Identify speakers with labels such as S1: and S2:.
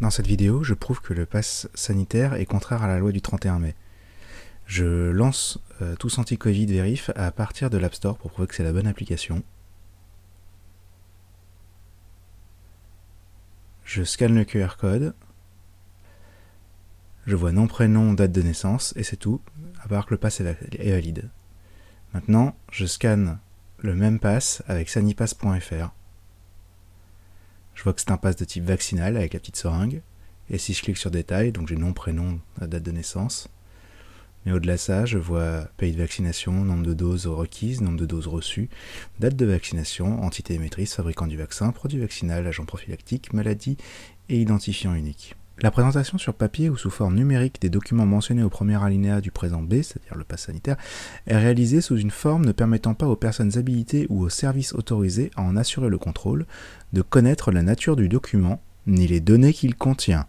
S1: Dans cette vidéo, je prouve que le pass sanitaire est contraire à la loi du 31 mai. Je lance euh, tous anti-Covid vérif à partir de l'App Store pour prouver que c'est la bonne application. Je scanne le QR code. Je vois nom, prénom, date de naissance et c'est tout, à part que le pass est valide. Maintenant, je scanne le même pass avec sanipass.fr. Je vois que c'est un pass de type vaccinal avec la petite seringue. Et si je clique sur détail, donc j'ai nom, prénom, date de naissance. Mais au-delà de ça, je vois pays de vaccination, nombre de doses requises, nombre de doses reçues, date de vaccination, entité émettrice, fabricant du vaccin, produit vaccinal, agent prophylactique, maladie et identifiant unique. La présentation sur papier ou sous forme numérique des documents mentionnés au premier alinéa du présent B, c'est-à-dire le pass sanitaire, est réalisée sous une forme ne permettant pas aux personnes habilitées ou aux services autorisés à en assurer le contrôle de connaître la nature du document ni les données qu'il contient.